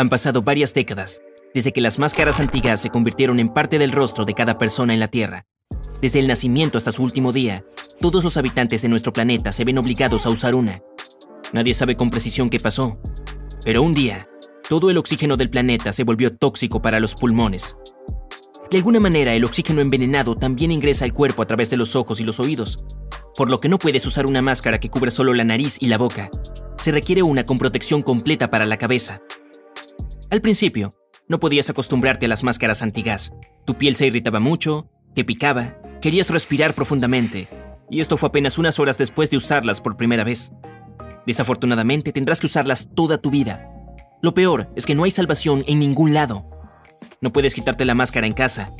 Han pasado varias décadas desde que las máscaras antiguas se convirtieron en parte del rostro de cada persona en la Tierra. Desde el nacimiento hasta su último día, todos los habitantes de nuestro planeta se ven obligados a usar una. Nadie sabe con precisión qué pasó, pero un día, todo el oxígeno del planeta se volvió tóxico para los pulmones. De alguna manera, el oxígeno envenenado también ingresa al cuerpo a través de los ojos y los oídos, por lo que no puedes usar una máscara que cubre solo la nariz y la boca. Se requiere una con protección completa para la cabeza. Al principio, no podías acostumbrarte a las máscaras antigas. Tu piel se irritaba mucho, te picaba, querías respirar profundamente, y esto fue apenas unas horas después de usarlas por primera vez. Desafortunadamente tendrás que usarlas toda tu vida. Lo peor es que no hay salvación en ningún lado. No puedes quitarte la máscara en casa,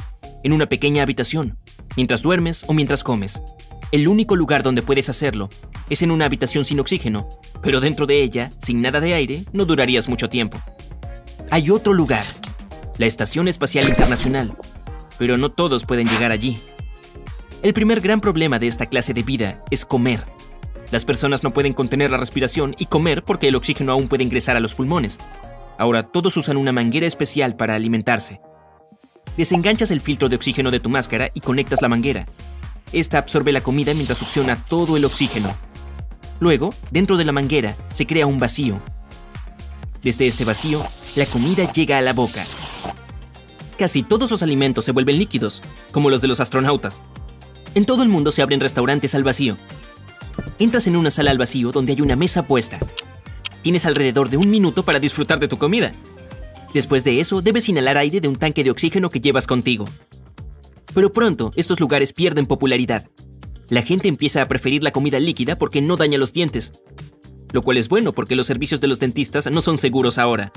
en una pequeña habitación, mientras duermes o mientras comes. El único lugar donde puedes hacerlo es en una habitación sin oxígeno, pero dentro de ella, sin nada de aire, no durarías mucho tiempo. Hay otro lugar, la Estación Espacial Internacional, pero no todos pueden llegar allí. El primer gran problema de esta clase de vida es comer. Las personas no pueden contener la respiración y comer porque el oxígeno aún puede ingresar a los pulmones. Ahora todos usan una manguera especial para alimentarse. Desenganchas el filtro de oxígeno de tu máscara y conectas la manguera. Esta absorbe la comida mientras succiona todo el oxígeno. Luego, dentro de la manguera, se crea un vacío. Desde este vacío, la comida llega a la boca. Casi todos los alimentos se vuelven líquidos, como los de los astronautas. En todo el mundo se abren restaurantes al vacío. Entras en una sala al vacío donde hay una mesa puesta. Tienes alrededor de un minuto para disfrutar de tu comida. Después de eso, debes inhalar aire de un tanque de oxígeno que llevas contigo. Pero pronto, estos lugares pierden popularidad. La gente empieza a preferir la comida líquida porque no daña los dientes. Lo cual es bueno porque los servicios de los dentistas no son seguros ahora.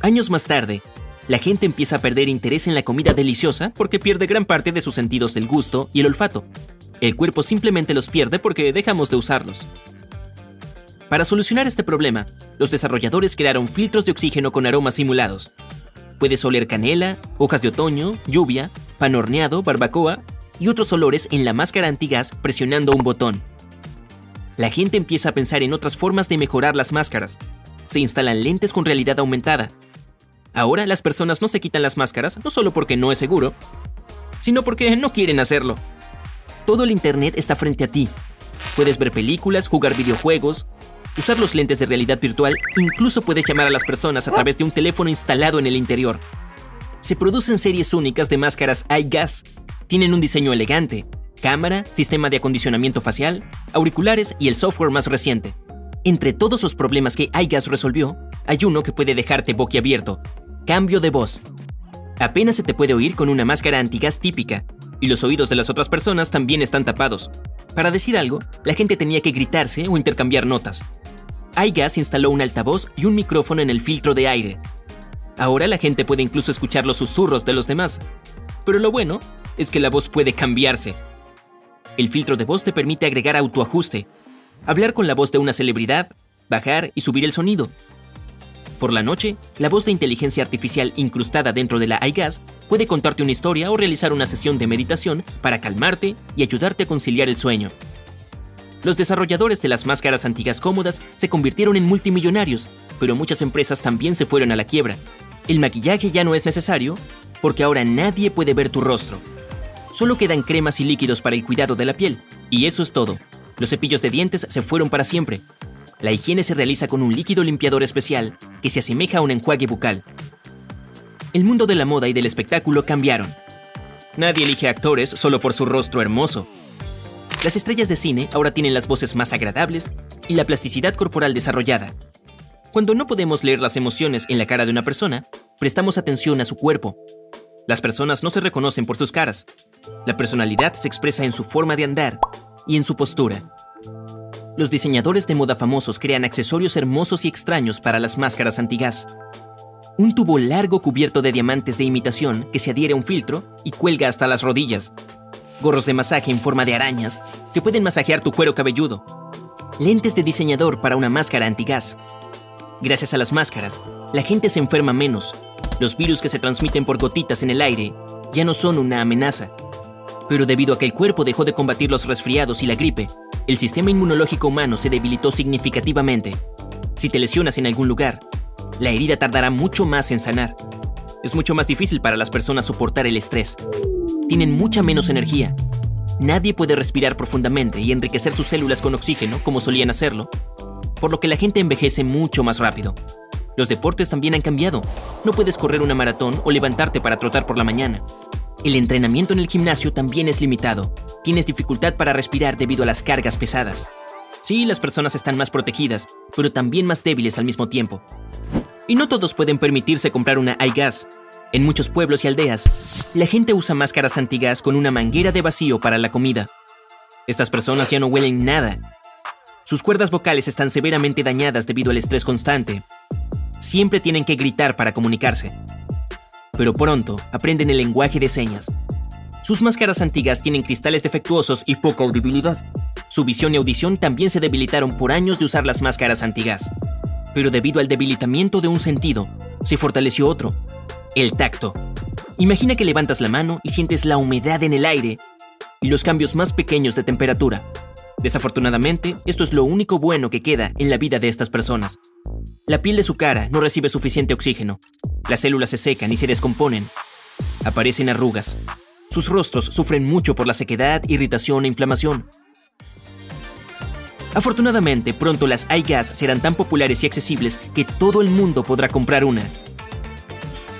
Años más tarde, la gente empieza a perder interés en la comida deliciosa porque pierde gran parte de sus sentidos del gusto y el olfato. El cuerpo simplemente los pierde porque dejamos de usarlos. Para solucionar este problema, los desarrolladores crearon filtros de oxígeno con aromas simulados. Puedes oler canela, hojas de otoño, lluvia, pan horneado, barbacoa y otros olores en la máscara antigas presionando un botón. La gente empieza a pensar en otras formas de mejorar las máscaras. Se instalan lentes con realidad aumentada, Ahora las personas no se quitan las máscaras no solo porque no es seguro, sino porque no quieren hacerlo. Todo el Internet está frente a ti. Puedes ver películas, jugar videojuegos, usar los lentes de realidad virtual, incluso puedes llamar a las personas a través de un teléfono instalado en el interior. Se producen series únicas de máscaras iGas. Tienen un diseño elegante, cámara, sistema de acondicionamiento facial, auriculares y el software más reciente. Entre todos los problemas que iGas resolvió, hay uno que puede dejarte boquiabierto. Cambio de voz. Apenas se te puede oír con una máscara antigas típica, y los oídos de las otras personas también están tapados. Para decir algo, la gente tenía que gritarse o intercambiar notas. iGas instaló un altavoz y un micrófono en el filtro de aire. Ahora la gente puede incluso escuchar los susurros de los demás. Pero lo bueno es que la voz puede cambiarse. El filtro de voz te permite agregar autoajuste, hablar con la voz de una celebridad, bajar y subir el sonido, por la noche, la voz de inteligencia artificial incrustada dentro de la iGas puede contarte una historia o realizar una sesión de meditación para calmarte y ayudarte a conciliar el sueño. Los desarrolladores de las máscaras antiguas cómodas se convirtieron en multimillonarios, pero muchas empresas también se fueron a la quiebra. El maquillaje ya no es necesario porque ahora nadie puede ver tu rostro. Solo quedan cremas y líquidos para el cuidado de la piel, y eso es todo. Los cepillos de dientes se fueron para siempre, la higiene se realiza con un líquido limpiador especial que se asemeja a un enjuague bucal. El mundo de la moda y del espectáculo cambiaron. Nadie elige actores solo por su rostro hermoso. Las estrellas de cine ahora tienen las voces más agradables y la plasticidad corporal desarrollada. Cuando no podemos leer las emociones en la cara de una persona, prestamos atención a su cuerpo. Las personas no se reconocen por sus caras. La personalidad se expresa en su forma de andar y en su postura los diseñadores de moda famosos crean accesorios hermosos y extraños para las máscaras antigas. Un tubo largo cubierto de diamantes de imitación que se adhiere a un filtro y cuelga hasta las rodillas. Gorros de masaje en forma de arañas que pueden masajear tu cuero cabelludo. Lentes de diseñador para una máscara antigas. Gracias a las máscaras, la gente se enferma menos. Los virus que se transmiten por gotitas en el aire ya no son una amenaza. Pero debido a que el cuerpo dejó de combatir los resfriados y la gripe, el sistema inmunológico humano se debilitó significativamente. Si te lesionas en algún lugar, la herida tardará mucho más en sanar. Es mucho más difícil para las personas soportar el estrés. Tienen mucha menos energía. Nadie puede respirar profundamente y enriquecer sus células con oxígeno como solían hacerlo, por lo que la gente envejece mucho más rápido. Los deportes también han cambiado. No puedes correr una maratón o levantarte para trotar por la mañana. El entrenamiento en el gimnasio también es limitado. Tienes dificultad para respirar debido a las cargas pesadas. Sí, las personas están más protegidas, pero también más débiles al mismo tiempo. Y no todos pueden permitirse comprar una iGas. En muchos pueblos y aldeas, la gente usa máscaras antigas con una manguera de vacío para la comida. Estas personas ya no huelen nada. Sus cuerdas vocales están severamente dañadas debido al estrés constante. Siempre tienen que gritar para comunicarse. Pero pronto aprenden el lenguaje de señas. Sus máscaras antigas tienen cristales defectuosos y poca audibilidad. Su visión y audición también se debilitaron por años de usar las máscaras antigas pero debido al debilitamiento de un sentido, se fortaleció otro, el tacto. Imagina que levantas la mano y sientes la humedad en el aire y los cambios más pequeños de temperatura. Desafortunadamente, esto es lo único bueno que queda en la vida de estas personas. La piel de su cara no recibe suficiente oxígeno. Las células se secan y se descomponen. Aparecen arrugas. Sus rostros sufren mucho por la sequedad, irritación e inflamación. Afortunadamente, pronto las iGas serán tan populares y accesibles que todo el mundo podrá comprar una.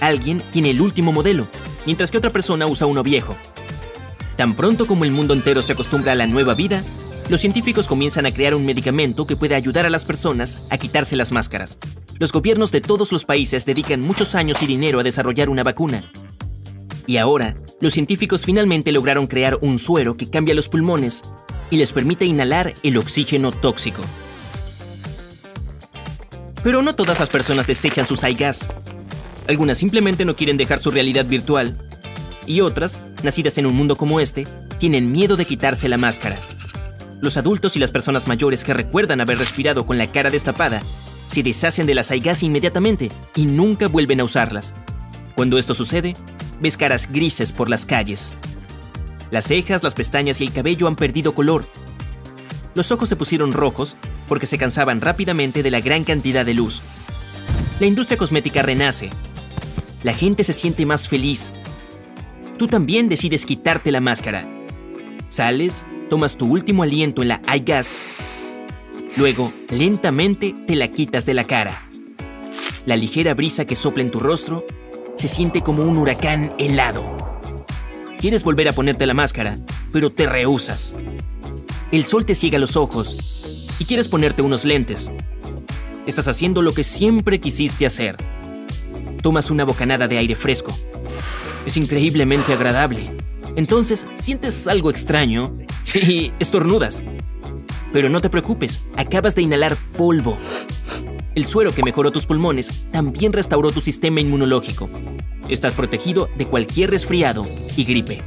Alguien tiene el último modelo, mientras que otra persona usa uno viejo. Tan pronto como el mundo entero se acostumbra a la nueva vida, los científicos comienzan a crear un medicamento que puede ayudar a las personas a quitarse las máscaras. Los gobiernos de todos los países dedican muchos años y dinero a desarrollar una vacuna. Y ahora, los científicos finalmente lograron crear un suero que cambia los pulmones y les permite inhalar el oxígeno tóxico. Pero no todas las personas desechan sus iGas. Algunas simplemente no quieren dejar su realidad virtual. Y otras, nacidas en un mundo como este, tienen miedo de quitarse la máscara. Los adultos y las personas mayores que recuerdan haber respirado con la cara destapada se deshacen de las iGas inmediatamente y nunca vuelven a usarlas. Cuando esto sucede, ves caras grises por las calles. Las cejas, las pestañas y el cabello han perdido color. Los ojos se pusieron rojos porque se cansaban rápidamente de la gran cantidad de luz. La industria cosmética renace. La gente se siente más feliz. Tú también decides quitarte la máscara. Sales, tomas tu último aliento en la iGas. Luego, lentamente te la quitas de la cara. La ligera brisa que sopla en tu rostro se siente como un huracán helado. Quieres volver a ponerte la máscara, pero te rehusas. El sol te ciega los ojos y quieres ponerte unos lentes. Estás haciendo lo que siempre quisiste hacer. Tomas una bocanada de aire fresco. Es increíblemente agradable. Entonces sientes algo extraño y estornudas. Pero no te preocupes, acabas de inhalar polvo. El suero que mejoró tus pulmones también restauró tu sistema inmunológico. Estás protegido de cualquier resfriado y gripe.